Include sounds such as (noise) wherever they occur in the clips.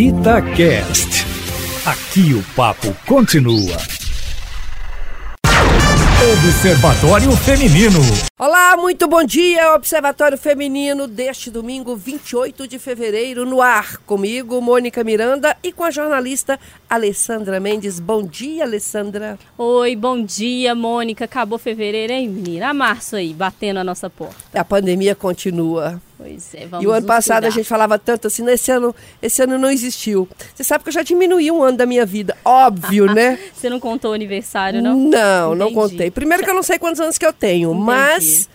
Itacast. Aqui o papo continua. Observatório Feminino. Olá, muito bom dia, Observatório Feminino deste domingo 28 de fevereiro no ar. Comigo, Mônica Miranda e com a jornalista Alessandra Mendes. Bom dia, Alessandra. Oi, bom dia, Mônica. Acabou fevereiro, hein, menina? A março aí, batendo a nossa porta. A pandemia continua. Pois é, vamos E o ano passado cuidar. a gente falava tanto assim, esse ano, esse ano não existiu. Você sabe que eu já diminuí um ano da minha vida, óbvio, né? (laughs) Você não contou o aniversário, não? Não, não Entendi. contei. Primeiro que eu não sei quantos anos que eu tenho, Entendi. mas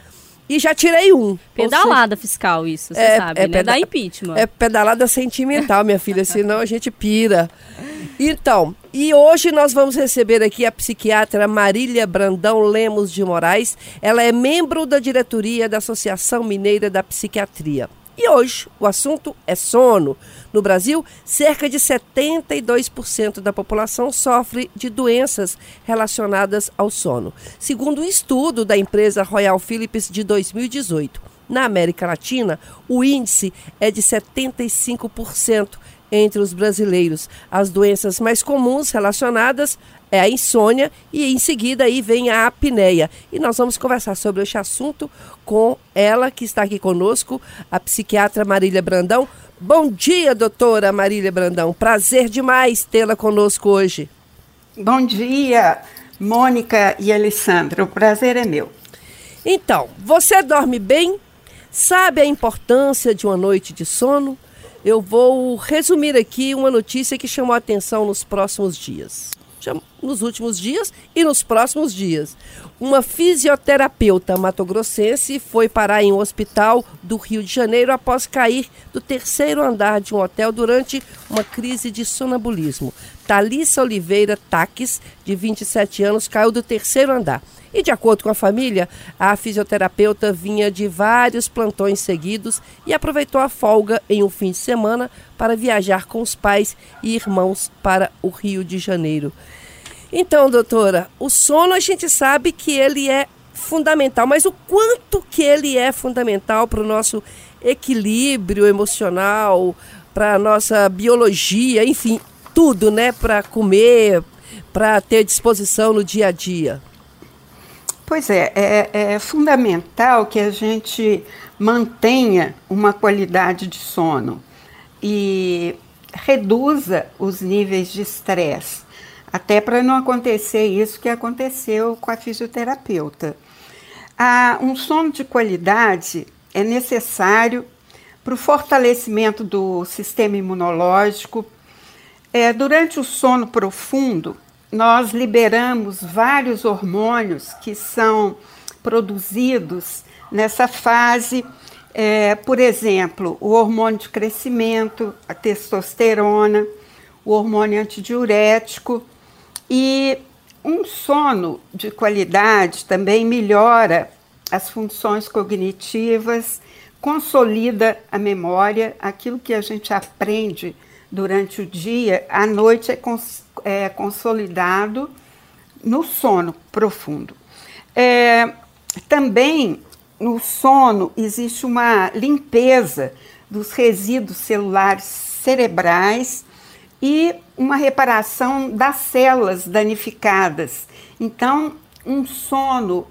e já tirei um. Pedalada fiscal, isso, você É, sabe, é né? peda- Da impeachment. É pedalada sentimental, minha filha, (laughs) senão a gente pira. Então, e hoje nós vamos receber aqui a psiquiatra Marília Brandão Lemos de Moraes. Ela é membro da diretoria da Associação Mineira da Psiquiatria. E hoje o assunto é sono. No Brasil, cerca de 72% da população sofre de doenças relacionadas ao sono, segundo um estudo da empresa Royal Philips de 2018. Na América Latina, o índice é de 75% entre os brasileiros. As doenças mais comuns relacionadas é a insônia e em seguida aí vem a apneia. E nós vamos conversar sobre este assunto com ela que está aqui conosco, a psiquiatra Marília Brandão. Bom dia, doutora Marília Brandão. Prazer demais tê-la conosco hoje. Bom dia, Mônica e Alessandra. O prazer é meu. Então, você dorme bem? Sabe a importância de uma noite de sono? Eu vou resumir aqui uma notícia que chamou a atenção nos próximos dias. Nos últimos dias e nos próximos dias. Uma fisioterapeuta matogrossense foi parar em um hospital do Rio de Janeiro após cair do terceiro andar de um hotel durante uma crise de sonambulismo. Thalissa Oliveira Taques, de 27 anos, caiu do terceiro andar. E de acordo com a família, a fisioterapeuta vinha de vários plantões seguidos e aproveitou a folga em um fim de semana para viajar com os pais e irmãos para o Rio de Janeiro. Então, doutora, o sono a gente sabe que ele é fundamental, mas o quanto que ele é fundamental para o nosso equilíbrio emocional, para a nossa biologia, enfim, tudo, né? Para comer, para ter disposição no dia a dia. Pois é, é, é fundamental que a gente mantenha uma qualidade de sono e reduza os níveis de estresse, até para não acontecer isso que aconteceu com a fisioterapeuta. Ah, um sono de qualidade é necessário para o fortalecimento do sistema imunológico. É, durante o sono profundo, nós liberamos vários hormônios que são produzidos nessa fase. É, por exemplo, o hormônio de crescimento, a testosterona, o hormônio antidiurético e um sono de qualidade também melhora as funções cognitivas, consolida a memória, aquilo que a gente aprende durante o dia, à noite é, é consolidado no sono profundo. É, também no sono existe uma limpeza dos resíduos celulares cerebrais e uma reparação das células danificadas. Então, um sono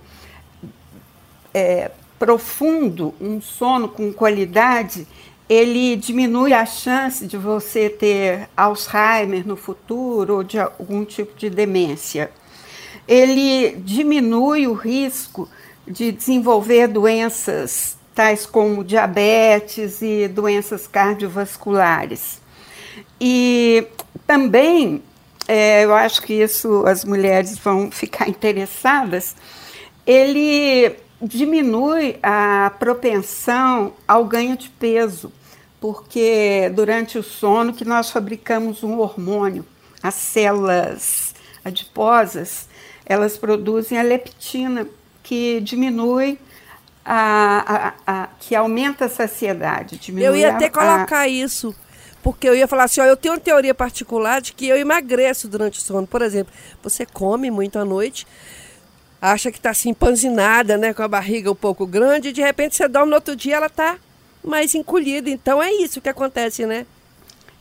é, profundo, um sono com qualidade, ele diminui a chance de você ter Alzheimer no futuro ou de algum tipo de demência. Ele diminui o risco de desenvolver doenças tais como diabetes e doenças cardiovasculares. E também, é, eu acho que isso as mulheres vão ficar (laughs) interessadas, ele diminui a propensão ao ganho de peso, porque durante o sono que nós fabricamos um hormônio, as células adiposas, elas produzem a leptina, que diminui a, a, a que aumenta a saciedade. Diminui Eu ia até colocar isso. Porque eu ia falar assim, ó, eu tenho uma teoria particular de que eu emagreço durante o sono. Por exemplo, você come muito à noite, acha que está assim empanzinada, né, com a barriga um pouco grande, e de repente você dorme no outro dia ela está mais encolhida. Então é isso que acontece, né?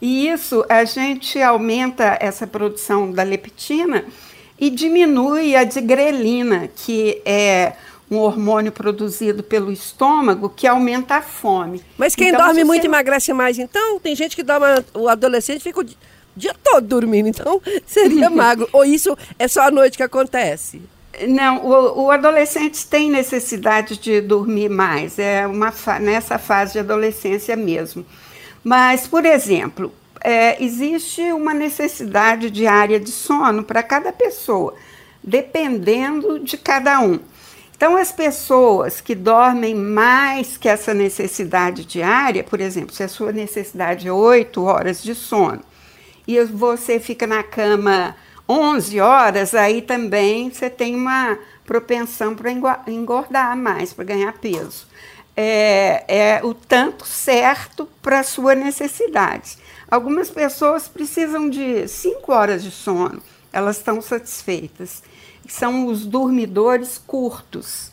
E isso a gente aumenta essa produção da leptina e diminui a digrelina, que é um hormônio produzido pelo estômago que aumenta a fome. Mas quem então, dorme muito emagrece mais, então? Tem gente que dorme, o adolescente fica o dia todo dormindo, então (laughs) seria (laughs) magro. Ou isso é só à noite que acontece? Não, o, o adolescente tem necessidade de dormir mais, é uma fa nessa fase de adolescência mesmo. Mas, por exemplo, é, existe uma necessidade diária de sono para cada pessoa, dependendo de cada um. Então, as pessoas que dormem mais que essa necessidade diária, por exemplo, se a sua necessidade é 8 horas de sono e você fica na cama 11 horas, aí também você tem uma propensão para engordar mais, para ganhar peso. É, é o tanto certo para a sua necessidade. Algumas pessoas precisam de 5 horas de sono, elas estão satisfeitas. São os dormidores curtos.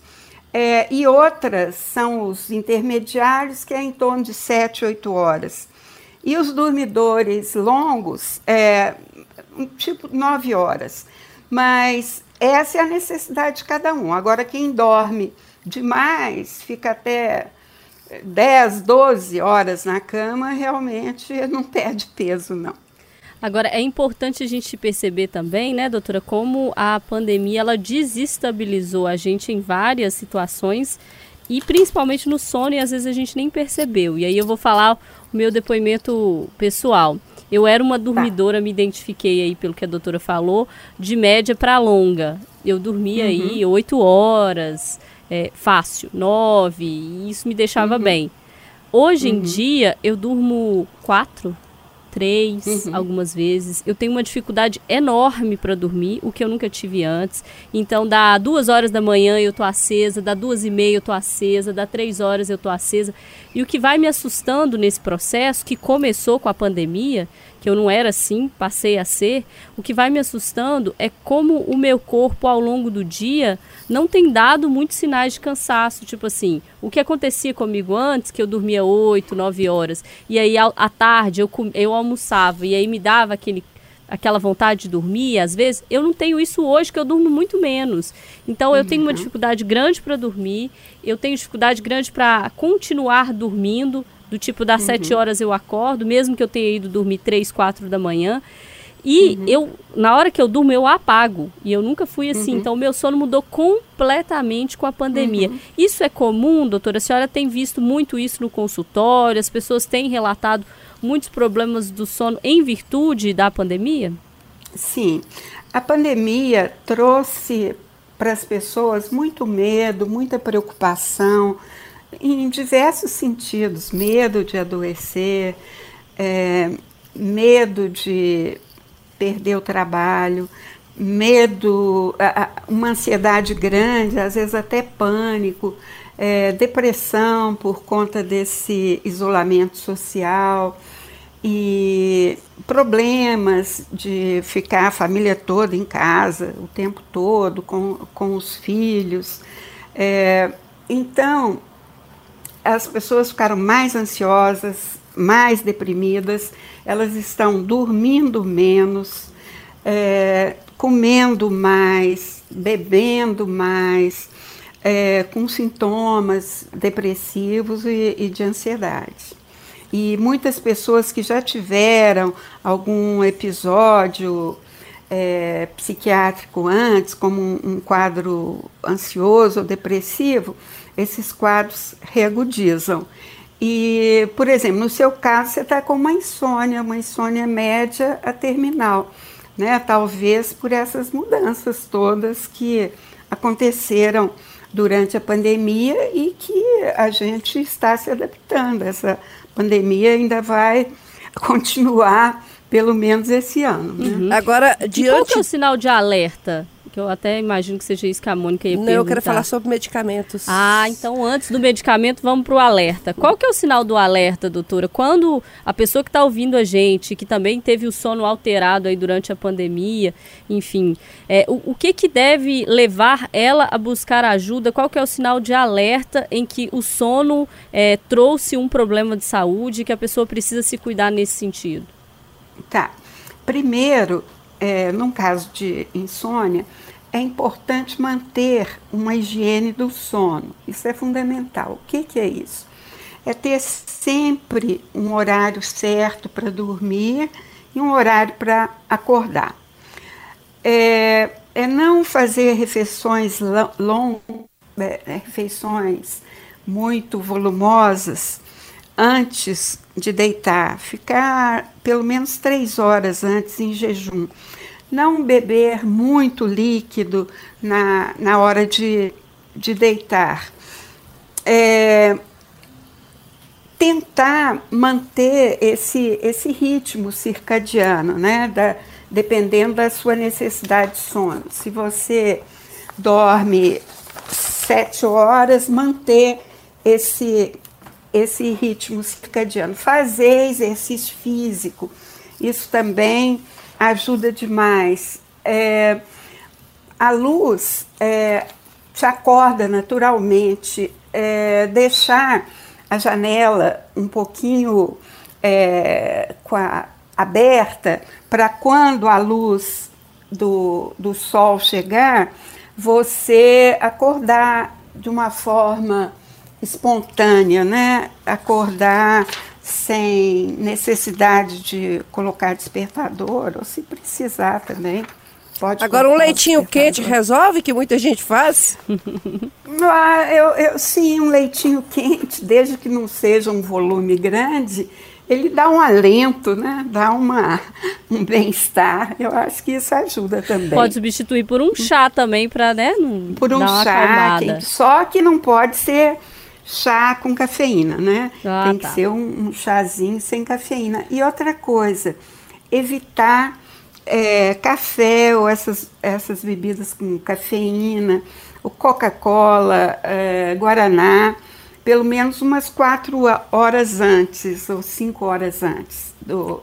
É, e outras são os intermediários, que é em torno de 7, 8 horas. E os dormidores longos, é, tipo nove horas. Mas essa é a necessidade de cada um. Agora, quem dorme demais, fica até 10, 12 horas na cama, realmente (laughs) não perde peso, não. Agora, é importante a gente perceber também, né, doutora, como a pandemia ela desestabilizou a gente em várias situações e principalmente no sono, e às vezes a gente nem percebeu. E aí eu vou falar o meu depoimento pessoal. Eu era uma dormidora, tá. me identifiquei aí pelo que a doutora falou, de média para longa. Eu dormia uhum. aí oito horas, é, fácil, nove, e isso me deixava uhum. bem. Hoje uhum. em dia, eu durmo quatro, três, uhum. algumas vezes. Eu tenho uma dificuldade enorme para dormir, o que eu nunca tive antes. Então, dá duas horas da manhã eu tô acesa, dá duas e meia eu tô acesa, dá três horas eu tô acesa. E o que vai me assustando nesse processo, que começou com a pandemia, que eu não era assim, passei a ser, o que vai me assustando é como o meu corpo ao longo do dia não tem dado muitos sinais de cansaço. Tipo assim, o que acontecia comigo antes, que eu dormia 8, 9 horas, e aí à tarde eu, eu almoçava, e aí me dava aquele aquela vontade de dormir, às vezes, eu não tenho isso hoje, que eu durmo muito menos. Então, eu uhum. tenho uma uhum. dificuldade grande para dormir, eu tenho dificuldade grande para continuar dormindo, do tipo, das uhum. sete horas eu acordo, mesmo que eu tenha ido dormir três, quatro da manhã. E uhum. eu, na hora que eu durmo, eu apago. E eu nunca fui assim. Uhum. Então, o meu sono mudou completamente com a pandemia. Uhum. Isso é comum, doutora? A senhora tem visto muito isso no consultório? As pessoas têm relatado muitos problemas do sono em virtude da pandemia? Sim. A pandemia trouxe para as pessoas muito medo, muita preocupação em diversos sentidos: medo de adoecer, é, medo de perder o trabalho, medo, uma ansiedade grande, às vezes até pânico, é, depressão por conta desse isolamento social e problemas de ficar a família toda em casa o tempo todo com, com os filhos. É, então, as pessoas ficaram mais ansiosas, mais deprimidas, elas estão dormindo menos, é, comendo mais, bebendo mais, é, com sintomas depressivos e, e de ansiedade. E muitas pessoas que já tiveram algum episódio é, psiquiátrico antes, como um, um, quadro ansioso ou depressivo, esses quadros reagudizam. E, por exemplo, no seu caso, você está com uma insônia, uma insônia média a terminal, né? Talvez por essas mudanças todas que aconteceram durante a pandemia e que a gente está se adaptando. Essa pandemia ainda vai (laughs) continuar pelo menos esse ano. Né? Uhum. Agora, diante... E qual que é o sinal de alerta que eu até imagino que seja isso que a Mônica ia Não, perguntar. eu quero falar sobre medicamentos. Ah, então antes do medicamento, vamos para o alerta. Qual que é o sinal do alerta, doutora? Quando a pessoa que está ouvindo a gente, que também teve o sono alterado aí durante a pandemia, enfim, é, o, o que que deve levar ela a buscar ajuda? Qual que é o sinal de alerta em que o sono é, trouxe um problema de saúde que a pessoa precisa se cuidar nesse sentido? Tá. Primeiro, é, num caso de insônia, é importante manter uma higiene do sono. Isso é fundamental. O que, que é isso? É ter sempre um horário certo para dormir e um horário para acordar. É, é, não fazer refeições longas, é, refeições muito volumosas antes de deitar, ficar pelo menos três horas antes em jejum. Não beber muito líquido na, na hora de, de deitar. É, tentar manter esse, esse ritmo circadiano, né? Da, dependendo da sua necessidade de sono. Se você dorme sete horas, manter esse esse ritmo circadiano. Fazer exercício físico, isso também ajuda demais. É, a luz é, te acorda naturalmente, é, deixar a janela um pouquinho é, a, aberta para quando a luz do, do sol chegar, você acordar de uma forma espontânea, né? Acordar sem necessidade de colocar despertador, ou se precisar também. Pode Agora, um leitinho quente resolve, que muita gente faz? (laughs) ah, eu, eu, sim, um leitinho quente, desde que não seja um volume grande, ele dá um alento, né? Dá uma, (laughs) um bem-estar. Eu acho que isso ajuda também. Pode substituir por um chá também para, né? Não por um chá, quente, só que não pode ser chá com cafeína, né? Ah, Tem que tá. ser um, um, chazinho sem cafeína. E outra coisa, evitar é, café ou essas, essas bebidas com cafeína, o Coca-Cola, é, Guaraná, pelo menos umas quatro horas antes ou cinco horas antes do,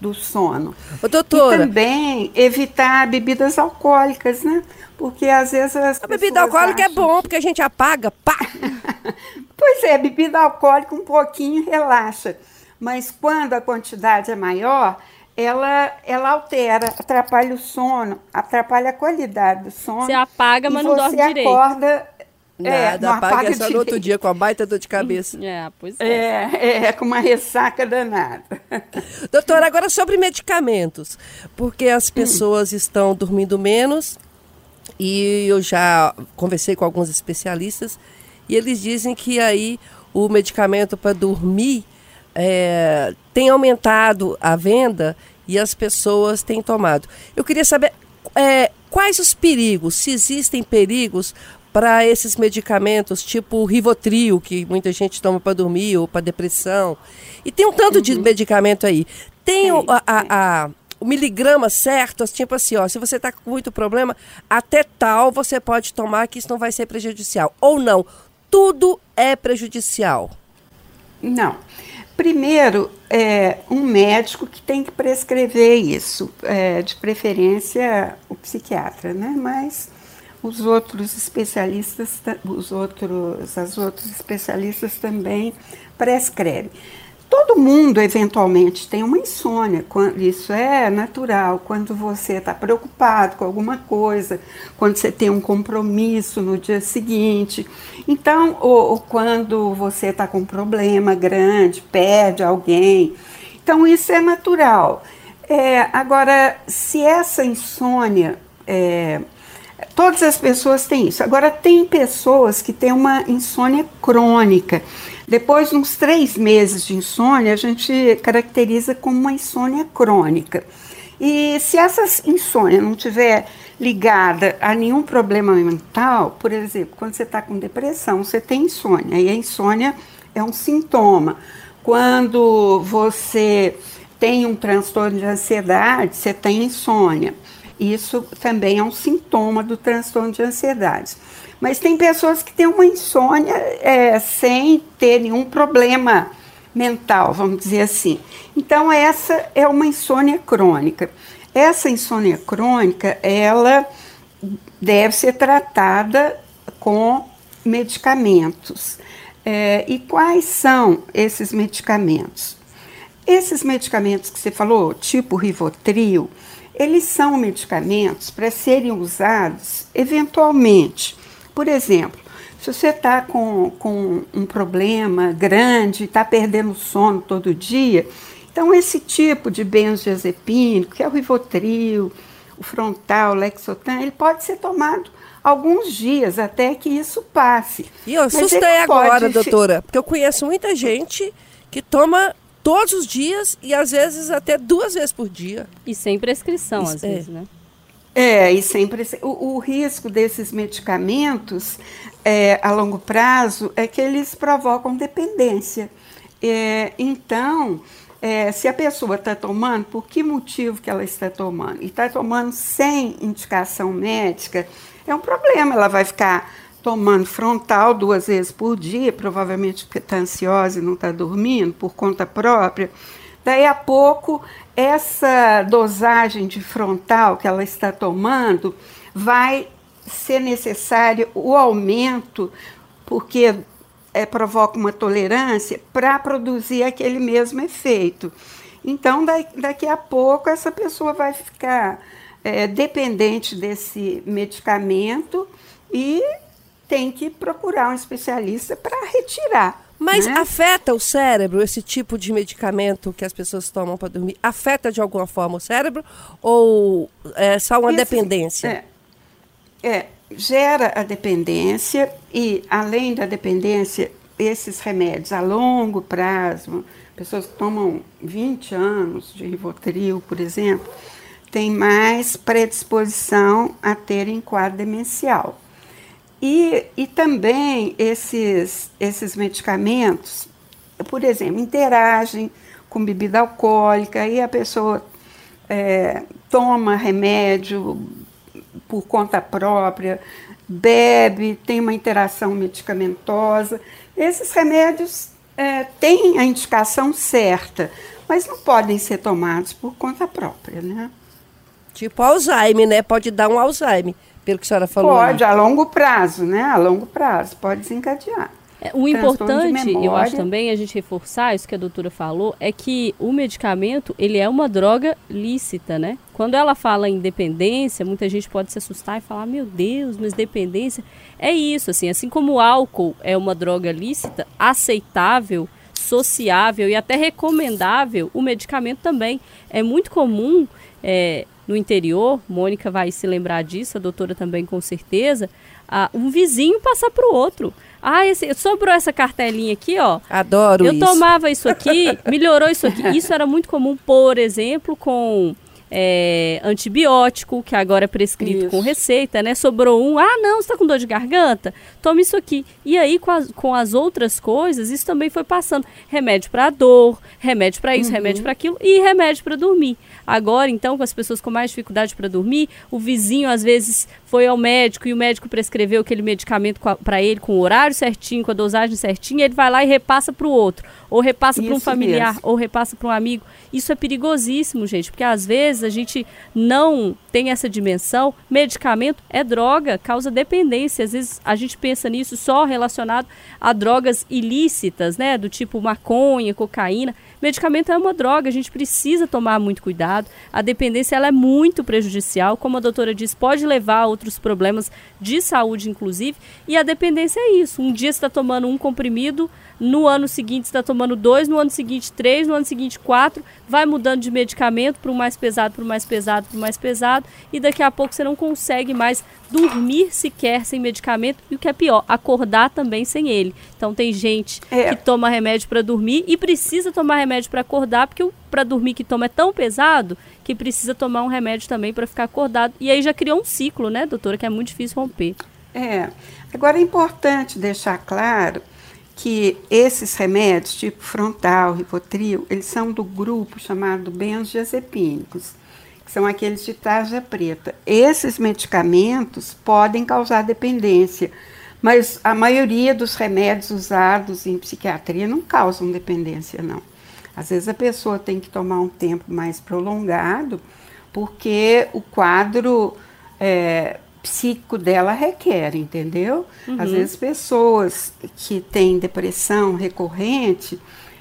do sono. Ô, doutora. E também evitar bebidas alcoólicas, né? Porque às vezes as A bebida alcoólica é bom, porque a gente apaga, pá! (laughs) pois é, bebida alcoólica um pouquinho relaxa. Mas quando a quantidade é maior, ela, ela altera, atrapalha o sono, atrapalha a qualidade do sono. Você apaga, mas não dorme direito. Você acorda Nada, é, apaga, só no outro dia com a baita dor de cabeça. É, pois é. É, é com uma ressaca danada. (laughs) Doutora, agora sobre medicamentos. Porque as pessoas hum. estão dormindo menos e eu já conversei com alguns especialistas e eles dizem que aí o medicamento para dormir é, tem aumentado a venda e as pessoas têm tomado. Eu queria saber é, quais os perigos, se existem perigos para esses medicamentos, tipo o Rivotril, que muita gente toma para dormir ou para depressão. E tem um tanto uhum. de medicamento aí. Tem, o, a, a, a, o miligrama certo, tipo assim, ó, se você está com muito problema, até tal você pode tomar que isso não vai ser prejudicial. Ou não, tudo é prejudicial. Não. Primeiro, é um médico que tem que prescrever isso, é, de preferência o psiquiatra, né? Mas os outros especialistas, os outros, as outros especialistas também prescrevem. Todo mundo, eventualmente, tem uma insônia, isso é natural. Quando você está preocupado com alguma coisa, quando você tem um compromisso no dia seguinte. Então, ou, ou quando você está com um problema grande, perde alguém. Então, isso é natural. É, agora, se essa insônia é, Todas as pessoas têm isso. Agora, tem pessoas que têm uma insônia crônica. Depois de uns três meses de insônia, a gente caracteriza como uma insônia crônica. E se essa insônia não tiver ligada a nenhum problema mental, por exemplo, quando você está com depressão, você tem insônia, e a insônia é um sintoma. Quando você tem um transtorno de ansiedade, você tem insônia. Isso também é um sintoma do transtorno de ansiedade. Mas tem pessoas que têm uma insônia é, sem ter nenhum problema mental, vamos dizer assim. Então, essa é uma insônia crônica. Essa insônia crônica, ela deve ser tratada com medicamentos. É, e quais são esses medicamentos? Esses medicamentos que você falou, tipo Rivotril, eles são medicamentos para serem usados eventualmente. Por exemplo, se você está com, com um problema grande, está perdendo sono todo dia, então esse tipo de benzodiazepínico, que é o Rivotril, o frontal, o Lexotan, ele pode ser tomado alguns dias até que isso passe. E eu assustei agora, pode... doutora, porque eu conheço muita gente que toma todos os dias e às vezes até duas vezes por dia. E sem prescrição, isso, às é. vezes, né? É, e sempre o, o risco desses medicamentos é, a longo prazo é que eles provocam dependência. É, então, é, se a pessoa está tomando, por que motivo que ela está tomando? E está tomando sem indicação médica, é um problema. Ela vai ficar tomando frontal duas vezes por dia, provavelmente porque está ansiosa e não está dormindo por conta própria. Daí a pouco, essa dosagem de frontal que ela está tomando vai ser necessário o aumento, porque é, provoca uma tolerância, para produzir aquele mesmo efeito. Então, daqui a pouco, essa pessoa vai ficar é, dependente desse medicamento e tem que procurar um especialista para retirar. Mas né? afeta o cérebro esse tipo de medicamento que as pessoas tomam para dormir? Afeta de alguma forma o cérebro ou é só uma dependência? É, é, gera a dependência e, além da dependência, esses remédios a longo prazo, pessoas que tomam 20 anos de Rivotril, por exemplo, têm mais predisposição a terem quadro demencial. E, e também esses, esses medicamentos, por exemplo, interagem com bebida alcoólica e a pessoa é, toma remédio por conta própria, bebe, tem uma interação medicamentosa. Esses remédios é, têm a indicação certa, mas não podem ser tomados por conta própria, né? Tipo Alzheimer, né? Pode dar um Alzheimer pelo que a senhora falou. Pode, a longo prazo, né? A longo prazo, pode desencadear. É, o importante, eu acho também, a gente reforçar isso que a doutora falou, é que o medicamento, ele é uma droga lícita, né? Quando ela fala em dependência, muita gente pode se assustar e falar, meu Deus, mas dependência... É isso, assim, assim como o álcool é uma droga lícita, aceitável, sociável e até recomendável, o medicamento também. É muito comum é, no interior, Mônica vai se lembrar disso, a doutora também com certeza, ah, um vizinho passar para o outro. Ah, esse, sobrou essa cartelinha aqui, ó. Adoro Eu isso. tomava isso aqui, (laughs) melhorou isso aqui. Isso era muito comum, por exemplo, com é, antibiótico, que agora é prescrito isso. com receita, né? Sobrou um, ah, não, você está com dor de garganta? Tome isso aqui. E aí, com as, com as outras coisas, isso também foi passando. Remédio para dor, remédio para isso, uhum. remédio para aquilo e remédio para dormir. Agora, então, com as pessoas com mais dificuldade para dormir, o vizinho às vezes foi ao médico e o médico prescreveu aquele medicamento para ele com o horário certinho, com a dosagem certinha, ele vai lá e repassa para o outro, ou repassa para um familiar, mesmo. ou repassa para um amigo. Isso é perigosíssimo, gente, porque às vezes a gente não tem essa dimensão. Medicamento é droga, causa dependência. Às vezes a gente pensa nisso só relacionado a drogas ilícitas, né, do tipo maconha, cocaína. Medicamento é uma droga, a gente precisa tomar muito cuidado. A dependência ela é muito prejudicial, como a doutora diz, pode levar a outros problemas de saúde, inclusive. E a dependência é isso. Um dia está tomando um comprimido, no ano seguinte está tomando dois, no ano seguinte três, no ano seguinte quatro, vai mudando de medicamento para o mais pesado, para o mais pesado, para o mais pesado, e daqui a pouco você não consegue mais dormir sequer sem medicamento e o que é pior, acordar também sem ele. Então tem gente é. que toma remédio para dormir e precisa tomar remédio para acordar porque o para dormir que toma é tão pesado que precisa tomar um remédio também para ficar acordado. E aí já criou um ciclo, né, doutora, que é muito difícil romper. É. Agora é importante deixar claro que esses remédios, tipo frontal, rivotril, eles são do grupo chamado benzodiazepínicos que são aqueles de tarja preta. Esses medicamentos podem causar dependência, mas a maioria dos remédios usados em psiquiatria não causam dependência, não. Às vezes a pessoa tem que tomar um tempo mais prolongado, porque o quadro é, psíquico dela requer, entendeu? Uhum. Às vezes pessoas que têm depressão recorrente,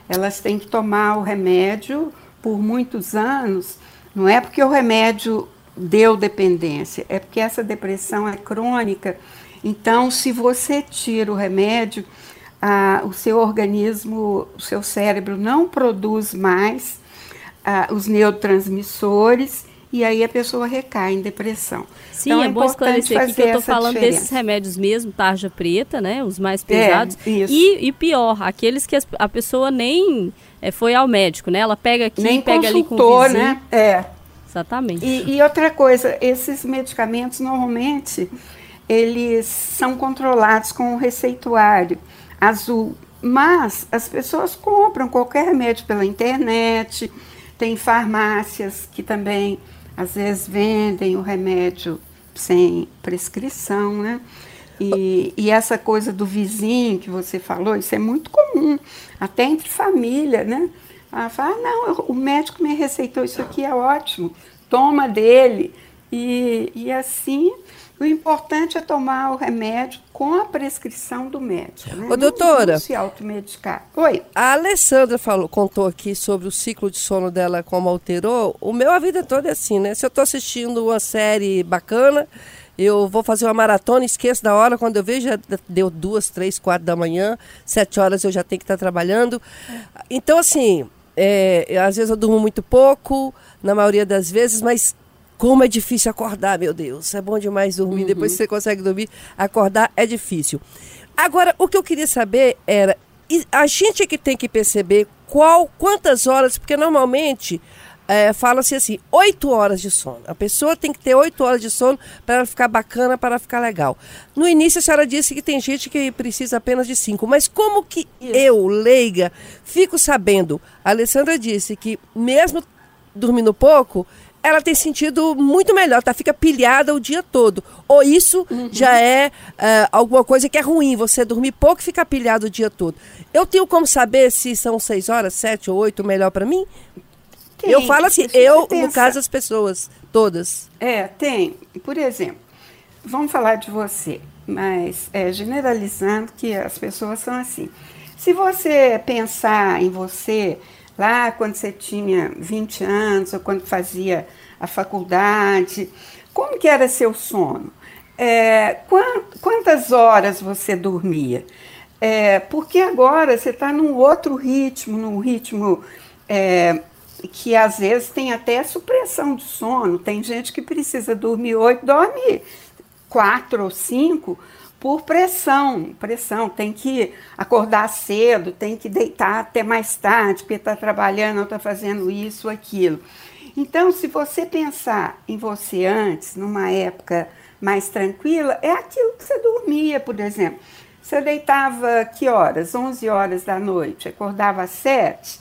elas têm que tomar o remédio por muitos anos, não é porque o remédio deu dependência, é porque essa depressão é crônica. Então, se você tira o remédio, ah, o seu organismo, o seu cérebro não produz mais ah, os neurotransmissores e aí a pessoa recai em depressão. Sim, então, é, é bom esclarecer aqui que eu estou falando diferença. desses remédios mesmo, tarja preta, né? Os mais pesados. É, e, e, pior, aqueles que a pessoa nem é, foi ao médico, né? Ela pega aqui, nem pega ali com o vizinho. né? É. Exatamente. E, e outra coisa, esses medicamentos normalmente eles são controlados com o receituário azul, mas as pessoas compram qualquer remédio pela internet, tem farmácias que também às vezes vendem o remédio sem prescrição, né? E, e, essa coisa do vizinho que você falou, isso é muito comum, até entre família, né? Ela fala, ah, não, o médico me receitou isso aqui, é ótimo, toma dele. E, e assim o importante é tomar o remédio com a prescrição do médico. Né? Ô, doutora. Não se automedicar. Oi. A Alessandra falou, contou aqui sobre o ciclo de sono dela, como alterou. O meu, a vida toda é assim, né? Se eu estou assistindo uma série bacana, eu vou fazer uma maratona, esqueço da hora, quando eu vejo já deu duas, três, quatro da manhã, sete horas eu já tenho que estar trabalhando. Então, assim, é, às vezes eu durmo muito pouco, na maioria das vezes, mas como é difícil acordar, meu Deus. É bom demais dormir. Uhum. Depois que você consegue dormir, acordar é difícil. Agora, o que eu queria saber era, a gente é que tem que perceber qual, quantas horas, porque normalmente é, fala-se assim, oito horas de sono. A pessoa tem que ter oito horas de sono para ela ficar bacana, para ela ficar legal. No início a senhora disse que tem gente que precisa apenas de cinco, mas como que Isso. eu, leiga, fico sabendo? A Alessandra disse que mesmo dormindo pouco, ela tem sentido muito melhor, tá? Fica pilhada o dia todo. Ou isso uhum. já é uh, alguma coisa que é ruim, você dormir pouco e ficar pilhado o dia todo. Eu tenho como saber se são seis horas, sete ou oito melhor para mim? Tem, eu falo assim, eu, no caso, as pessoas, todas. É, tem. Por exemplo, vamos falar de você, mas é, generalizando que as pessoas são assim. Se você pensar em você lá quando você tinha 20 anos ou quando fazia a faculdade, como que era seu sono? É, quantas horas você dormia? É, porque agora você está num outro ritmo, num ritmo é, que às vezes tem até supressão de sono. Tem gente que precisa dormir oito, dorme quatro ou cinco, por pressão, pressão, tem que acordar cedo, tem que deitar até mais tarde, porque está trabalhando está fazendo isso aquilo. Então, se você pensar em você antes, numa época mais tranquila, é aquilo que você dormia, por exemplo. Você deitava que horas? 11 horas da noite, acordava às 7,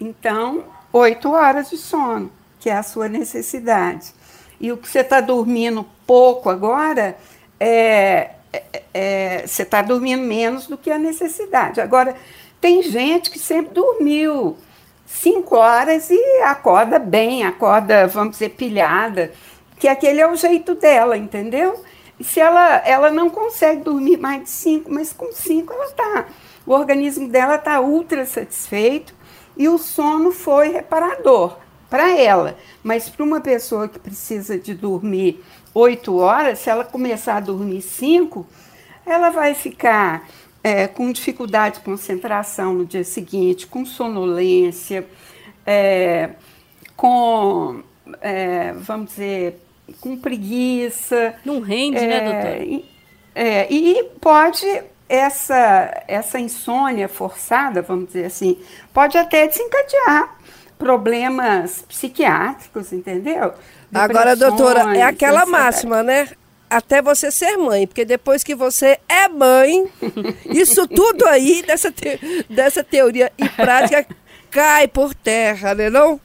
então 8 horas de sono, que é a sua necessidade. E o que você está dormindo pouco agora é, é, é, você está dormindo menos do que a necessidade. Agora, tem gente que sempre dormiu cinco horas e acorda bem, acorda, vamos dizer, pilhada, que aquele é o jeito dela, entendeu? E se ela, ela não consegue dormir mais de cinco, mas com cinco ela está. O organismo dela está ultra satisfeito e o sono foi reparador para ela. Mas para uma pessoa que precisa de dormir oito horas, se ela começar a dormir cinco, ela vai ficar é, com dificuldade de concentração no dia seguinte, com sonolência, é, com, é, vamos dizer, com preguiça. Não rende, né, doutor? E, é, e pode essa, essa insônia forçada, vamos dizer assim, pode até desencadear problemas psiquiátricos, entendeu? Agora, doutora, é aquela máxima, né? Até você ser mãe, porque depois que você é mãe, (laughs) isso tudo aí, dessa, te, dessa teoria e prática, (laughs) cai por terra, né não?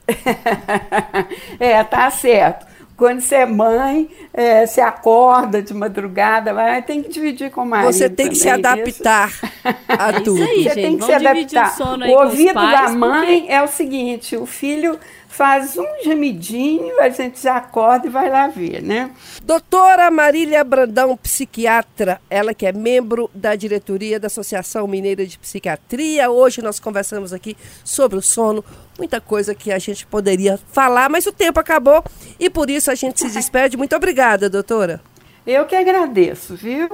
é, tá certo. Quando você é mãe, é, se acorda de madrugada, vai, tem que dividir com o marido. Você tem que se adaptar isso. (laughs) a tudo. É isso aí, você gente. tem que Vamos se adaptar. O, sono o ouvido pais, da mãe porque... é o seguinte: o filho faz um gemidinho, a gente já acorda e vai lá ver, né? Doutora Marília Brandão, psiquiatra, ela que é membro da diretoria da Associação Mineira de Psiquiatria. Hoje nós conversamos aqui sobre o sono, muita coisa que a gente poderia falar, mas o tempo acabou e por isso a gente se despede. Muito obrigada, doutora. Eu que agradeço, viu?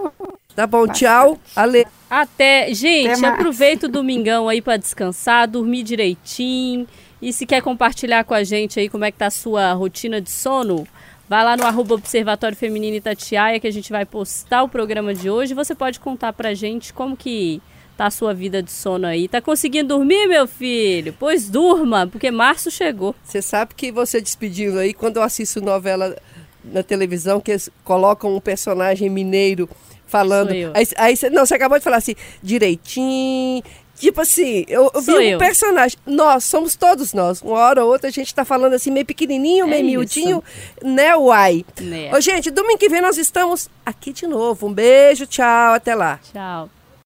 Tá bom, tchau. Ale. Até, gente, Até aproveita o domingão aí para descansar, dormir direitinho. E se quer compartilhar com a gente aí como é que tá a sua rotina de sono, vai lá no arroba Observatório Feminino Itatiaia que a gente vai postar o programa de hoje. Você pode contar pra gente como que tá a sua vida de sono aí. Tá conseguindo dormir, meu filho? Pois durma, porque março chegou. Você sabe que você despedindo aí, quando eu assisto novela na televisão, que eles colocam um personagem mineiro falando. Aí, aí, não, você acabou de falar assim, direitinho, Tipo assim, eu, eu vi um eu. personagem. Nós, somos todos nós. Uma hora ou outra a gente tá falando assim, meio pequenininho, meio é miudinho, né, uai. Né. Ô, gente, domingo que vem nós estamos aqui de novo. Um beijo, tchau, até lá. Tchau.